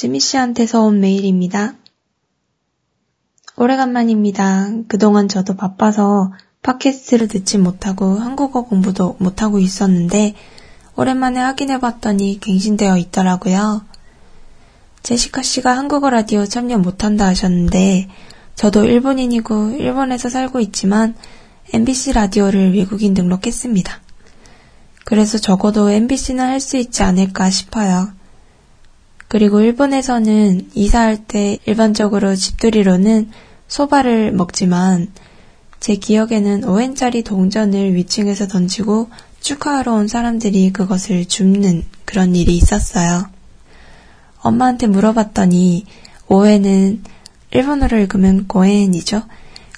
지미 씨한테서 온 메일입니다. 오래간만입니다. 그동안 저도 바빠서 팟캐스트를 듣지 못하고 한국어 공부도 못하고 있었는데 오랜만에 확인해봤더니 갱신되어 있더라고요. 제시카 씨가 한국어 라디오 참여 못한다 하셨는데 저도 일본인이고 일본에서 살고 있지만 MBC 라디오를 외국인 등록했습니다. 그래서 적어도 MBC는 할 수 있지 않을까 싶어요. 그리고 일본에서는 이사할 때 일반적으로 집들이로는 소바를 먹지만 제 기억에는 5엔짜리 동전을 위층에서 던지고 축하하러 온 사람들이 그것을 줍는 그런 일이 있었어요. 엄마한테 물어봤더니 5엔은 일본어로 읽으면 고엔이죠.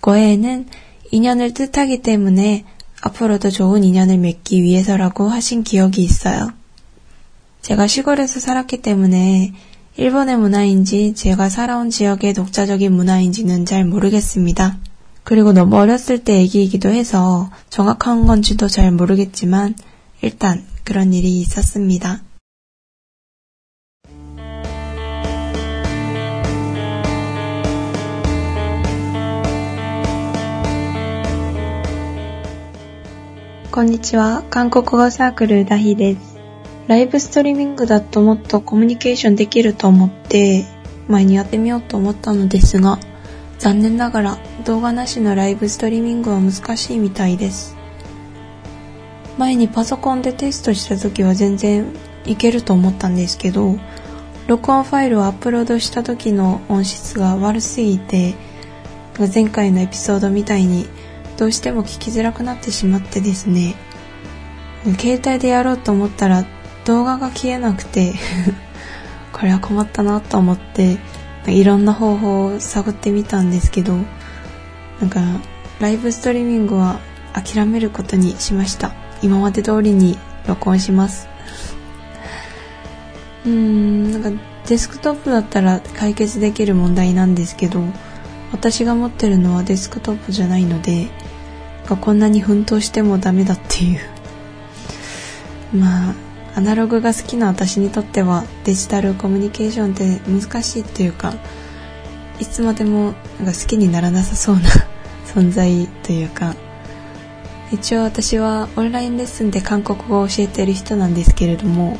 고엔은 인연을 뜻하기 때문에 앞으로도 좋은 인연을 맺기 위해서라고 하신 기억이 있어요. 제가 시골에서 살았기 때문에 일본의 문화인지 제가 살아온 지역의 독자적인 문화인지는 잘 모르겠습니다. 그리고 너무 어렸을 때 얘기이기도 해서 정확한 건지도 잘 모르겠지만 일단 그런 일이 있었습니다. 건니치와 한국어 사그르 다희です。 ライブストリーミングだともっとコミュニケーションできると思って前にやってみようと思ったのですが、残念ながら動画なしのライブストリーミングは難しいみたいです。前にパソコンでテストした時は全然いけると思ったんですけど、録音ファイルをアップロードした時の音質が悪すぎて、前回のエピソードみたいにどうしても聞きづらくなってしまってですね携帯でやろうと思ったら動画が消えなくて これは困ったなと思っていろんな方法を探ってみたんですけどなんかライブストリーミングは諦めることにしました。今まで通りに録音します。うーんなんかデスクトップだったら解決できる問題なんですけど私が持ってるのはデスクトップじゃないのでこんなに奮闘してもダメだっていう。まあアナログが好きな私にとってはデジタルコミュニケーションって難しいっていうかいつまでもなんか好きにならなさそうな 存在というか。一応私はオンラインレッスンで韓国語を教えてる人なんですけれども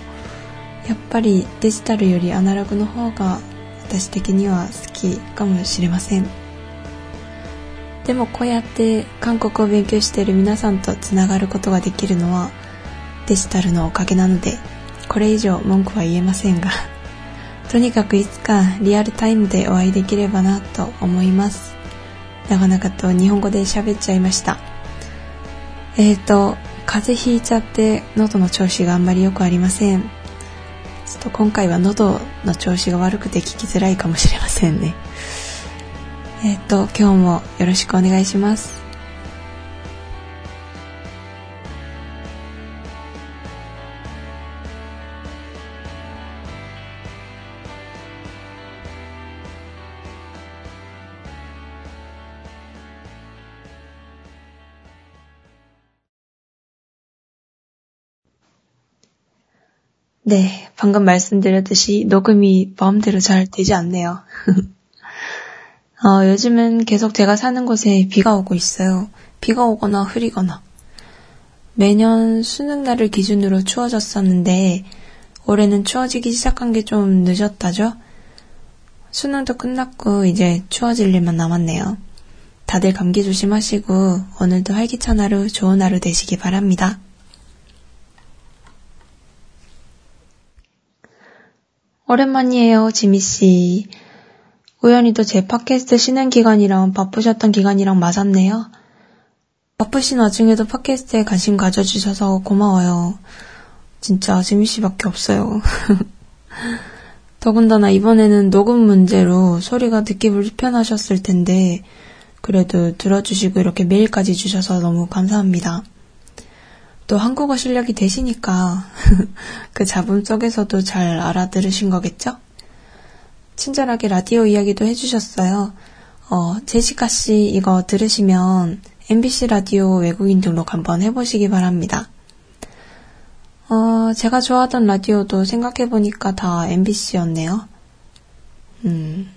やっぱりデジタルよりアナログの方が私的には好きかもしれません。でもこうやって韓国を勉強している皆さんとつながることができるのはデジタルのおかげなのでこれ以上文句は言えませんが とにかくいつかリアルタイムでお会いできればなと思います。長々と日本語で喋っちゃいました。えっ、ー、と風邪ひいちゃって喉の調子があんまり良くありません。ちょっと今回は喉の調子が悪くて聞きづらいかもしれませんね。えっ、ー、と、今日もよろしくお願いします。 네, 방금 말씀드렸듯이 녹음이 마음대로 잘 되지 않네요. 어, 요즘은 계속 제가 사는 곳에 비가 오고 있어요. 비가 오거나 흐리거나. 매년 수능 날을 기준으로 추워졌었는데 올해는 추워지기 시작한 게 좀 늦었다죠? 수능도 끝났고 이제 추워질 일만 남았네요. 다들 감기 조심하시고 오늘도 활기찬 하루 좋은 하루 되시기 바랍니다. 오랜만이에요, 지미씨. 우연히도 제 팟캐스트 쉬는 기간이랑 바쁘셨던 기간이랑 맞았네요. 바쁘신 와중에도 팟캐스트에 관심 가져주셔서 고마워요. 진짜 지미 씨밖에 없어요. 더군다나 이번에는 녹음 문제로 소리가 듣기 불편하셨을 텐데 그래도 들어주시고 이렇게 메일까지 주셔서 너무 감사합니다. 또 한국어 실력이 되시니까 그 잡음 속에서도 잘 알아들으신 거겠죠? 친절하게 라디오 이야기도 해주셨어요. 어, 제시카 씨 이거 들으시면 MBC 라디오 외국인 등록 한번 해보시기 바랍니다. 어, 제가 좋아하던 라디오도 생각해보니까 다 MBC였네요. 음.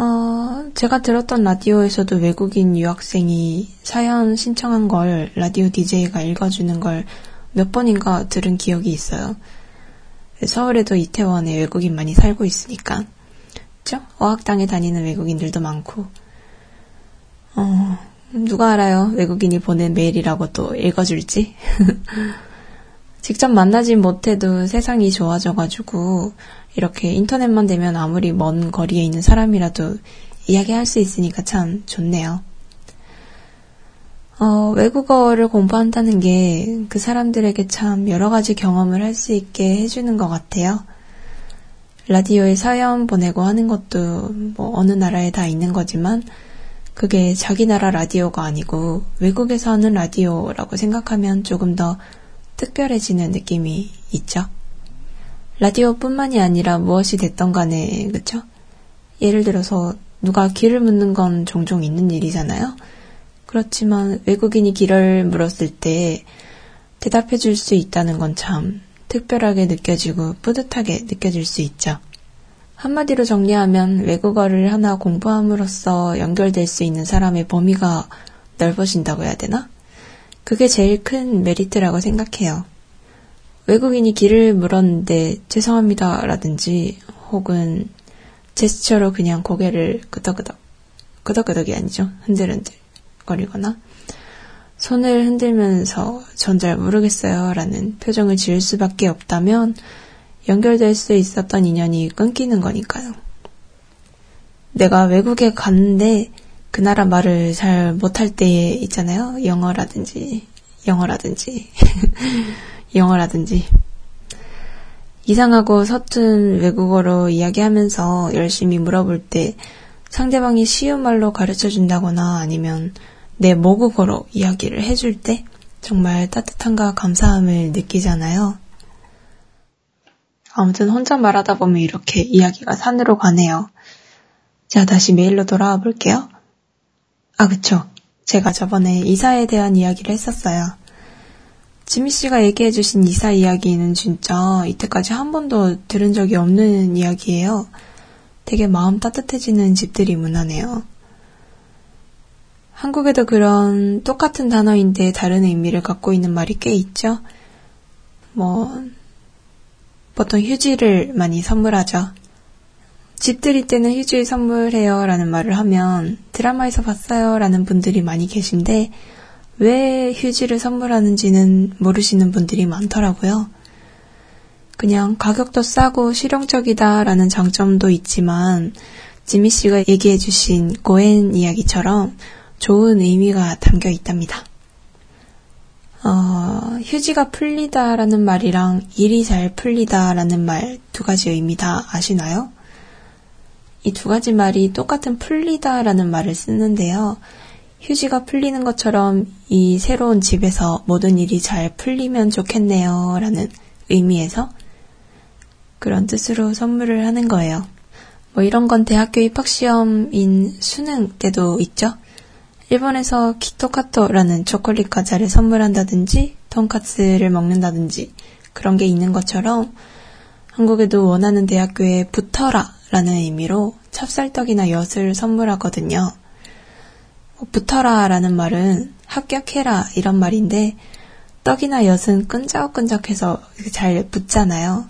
어, 제가 들었던 라디오에서도 외국인 유학생이 사연 신청한 걸 라디오 DJ가 읽어주는 걸 몇 번인가 들은 기억이 있어요. 서울에도 이태원에 외국인 많이 살고 있으니까. 그죠? 어학당에 다니는 외국인들도 많고. 어, 누가 알아요? 외국인이 보낸 메일이라고 또 읽어줄지? 직접 만나진 못해도 세상이 좋아져가지고, 이렇게 인터넷만 되면 아무리 먼 거리에 있는 사람이라도 이야기할 수 있으니까 참 좋네요. 어, 외국어를 공부한다는 게 그 사람들에게 참 여러 가지 경험을 할 수 있게 해주는 것 같아요. 라디오에 사연 보내고 하는 것도 뭐 어느 나라에 다 있는 거지만 그게 자기 나라 라디오가 아니고 외국에서 하는 라디오라고 생각하면 조금 더 특별해지는 느낌이 있죠. 라디오뿐만이 아니라 무엇이 됐던 간에 그쵸? 예를 들어서 누가 길을 묻는 건 종종 있는 일이잖아요. 그렇지만 외국인이 길을 물었을 때 대답해 줄 수 있다는 건 참 특별하게 느껴지고 뿌듯하게 느껴질 수 있죠. 한마디로 정리하면 외국어를 하나 공부함으로써 연결될 수 있는 사람의 범위가 넓어진다고 해야 되나? 그게 제일 큰 메리트라고 생각해요. 외국인이 길을 물었는데 죄송합니다 라든지 혹은 제스처로 그냥 고개를 끄덕끄덕, 끄덕끄덕이 아니죠. 흔들흔들 거리거나 손을 흔들면서 전 잘 모르겠어요 라는 표정을 지을 수밖에 없다면 연결될 수 있었던 인연이 끊기는 거니까요. 내가 외국에 갔는데 그 나라 말을 잘 못할 때 있잖아요. 영어라든지, 영어라든지. 영어라든지 이상하고 서툰 외국어로 이야기하면서 열심히 물어볼 때 상대방이 쉬운 말로 가르쳐 준다거나 아니면 내 모국어로 이야기를 해줄 때 정말 따뜻함과 감사함을 느끼잖아요. 아무튼 혼자 말하다 보면 이렇게 이야기가 산으로 가네요. 자, 다시 메일로 돌아와 볼게요. 아, 그쵸. 제가 저번에 이사에 대한 이야기를 했었어요. 지미 씨가 얘기해 주신 이사 이야기는 진짜 이때까지 한 번도 들은 적이 없는 이야기예요. 되게 마음 따뜻해지는 집들이 문화네요. 한국에도 그런 똑같은 단어인데 다른 의미를 갖고 있는 말이 꽤 있죠. 뭐, 보통 휴지를 많이 선물하죠. 집들이 때는 휴지 선물해요 라는 말을 하면 드라마에서 봤어요 라는 분들이 많이 계신데 왜 휴지를 선물하는지는 모르시는 분들이 많더라고요. 그냥 가격도 싸고 실용적이다 라는 장점도 있지만 지미 씨가 얘기해 주신 고엔 이야기처럼 좋은 의미가 담겨 있답니다. 어, 휴지가 풀리다라는 말이랑 일이 잘 풀리다라는 말 두 가지 의미 다 아시나요? 이 두 가지 말이 똑같은 풀리다라는 말을 쓰는데요. 휴지가 풀리는 것처럼 이 새로운 집에서 모든 일이 잘 풀리면 좋겠네요. 라는 의미에서 그런 뜻으로 선물을 하는 거예요. 뭐 이런 건 대학교 입학시험인 수능 때도 있죠. 일본에서 키토카토라는 초콜릿 과자를 선물한다든지 돈카츠를 먹는다든지 그런 게 있는 것처럼 한국에도 원하는 대학교에 붙어라 라는 의미로 찹쌀떡이나 엿을 선물하거든요. 붙어라 라는 말은 합격해라 이런 말인데 떡이나 엿은 끈적끈적해서 잘 붙잖아요.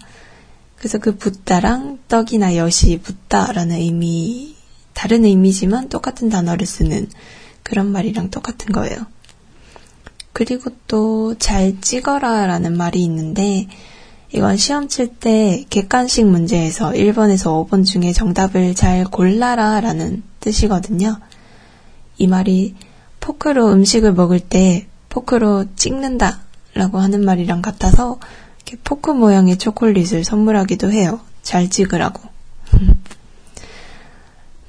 그래서 그 붙다랑 떡이나 엿이 붙다라는 의미, 다른 의미지만 똑같은 단어를 쓰는 그런 말이랑 똑같은 거예요. 그리고 또 잘 찍어라 라는 말이 있는데 이건 시험 칠 때 객관식 문제에서 1번에서 5번 중에 정답을 잘 골라라 라는 뜻이거든요. 이 말이 포크로 음식을 먹을 때 포크로 찍는다 라고 하는 말이랑 같아서 포크 모양의 초콜릿을 선물하기도 해요. 잘 찍으라고.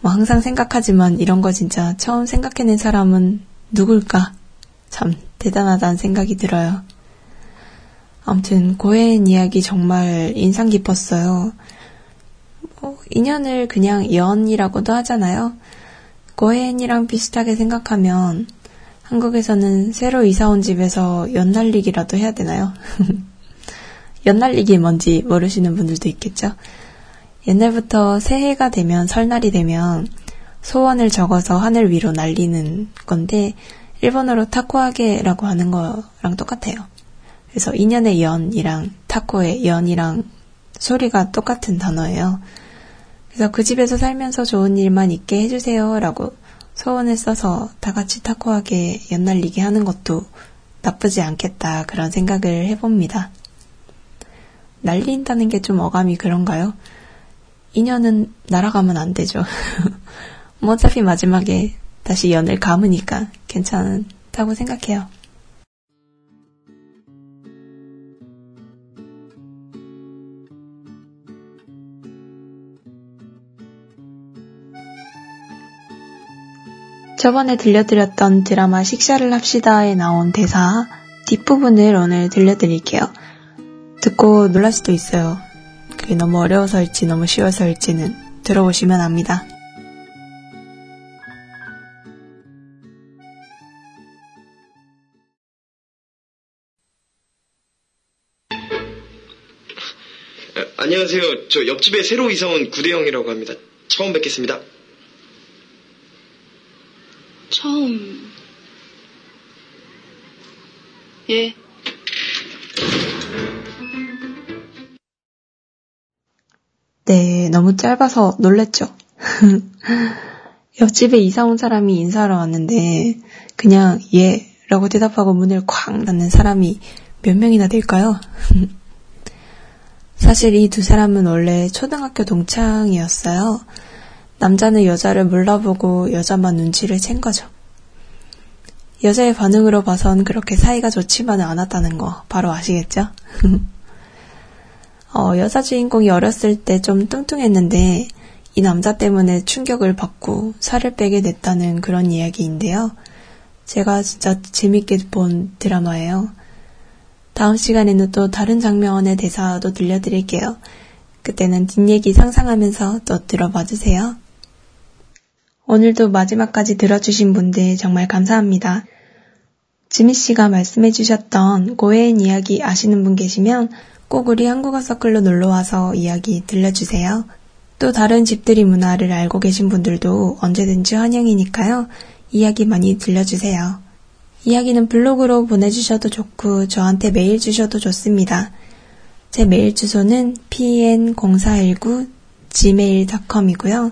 뭐 항상 생각하지만 이런 거 진짜 처음 생각해낸 사람은 누굴까? 참 대단하다는 생각이 들어요. 아무튼 고해인 이야기 정말 인상 깊었어요. 뭐, 인연을 그냥 연이라고도 하잖아요. 고해인이랑 비슷하게 생각하면 한국에서는 새로 이사 온 집에서 연날리기라도 해야 되나요? 연날리기 뭔지 모르시는 분들도 있겠죠? 옛날부터 새해가 되면 설날이 되면 소원을 적어서 하늘 위로 날리는 건데 일본어로 타코하게라고 하는 거랑 똑같아요. 그래서 인연의 연이랑 타코의 연이랑 소리가 똑같은 단어예요. 그래서 그 집에서 살면서 좋은 일만 있게 해주세요 라고 소원을 써서 다 같이 타코하게 연날리게 하는 것도 나쁘지 않겠다 그런 생각을 해봅니다. 날린다는 게 좀 어감이 그런가요? 인연은 날아가면 안 되죠. 뭐 어차피 마지막에 다시 연을 감으니까 괜찮다고 생각해요. 저번에 들려드렸던 드라마 식사를 합시다에 나온 대사 뒷부분을 오늘 들려드릴게요. 듣고 놀랄 수도 있어요. 그게 너무 어려워서일지 너무 쉬워서일지는 들어보시면 압니다. 안녕하세요. 저 옆집에 새로 이사 온 구대영이라고 합니다. 처음 뵙겠습니다. 처음. 예. 네, 너무 짧아서 놀랬죠. 옆집에 이사 온 사람이 인사하러 왔는데 그냥 예 라고 대답하고 문을 쾅 닫는 사람이 몇 명이나 될까요? 사실 이 두 사람은 원래 초등학교 동창이었어요. 남자는 여자를 몰라보고 여자만 눈치를 챈 거죠. 여자의 반응으로 봐선 그렇게 사이가 좋지만은 않았다는 거 바로 아시겠죠? 어, 여자 주인공이 어렸을 때 좀 뚱뚱했는데 이 남자 때문에 충격을 받고 살을 빼게 됐다는 그런 이야기인데요. 제가 진짜 재밌게 본 드라마예요. 다음 시간에는 또 다른 장면의 대사도 들려드릴게요. 그때는 뒷얘기 상상하면서 또 들어봐 주세요. 오늘도 마지막까지 들어주신 분들 정말 감사합니다. 지미 씨가 말씀해 주셨던 고해인 이야기 아시는 분 계시면 꼭 우리 한국어 서클로 놀러와서 이야기 들려주세요. 또 다른 집들이 문화를 알고 계신 분들도 언제든지 환영이니까요. 이야기 많이 들려주세요. 이야기는 블로그로 보내주셔도 좋고 저한테 메일 주셔도 좋습니다. 제 메일 주소는 pn0419 gmail.com이고요.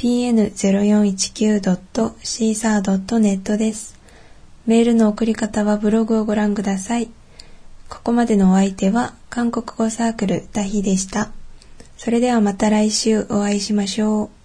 pn0419.caesar.net です。メールの送り方はブログをご覧ください。ここまでのお相手は韓国語サークルダヒでした。それではまた来週お会いしましょう。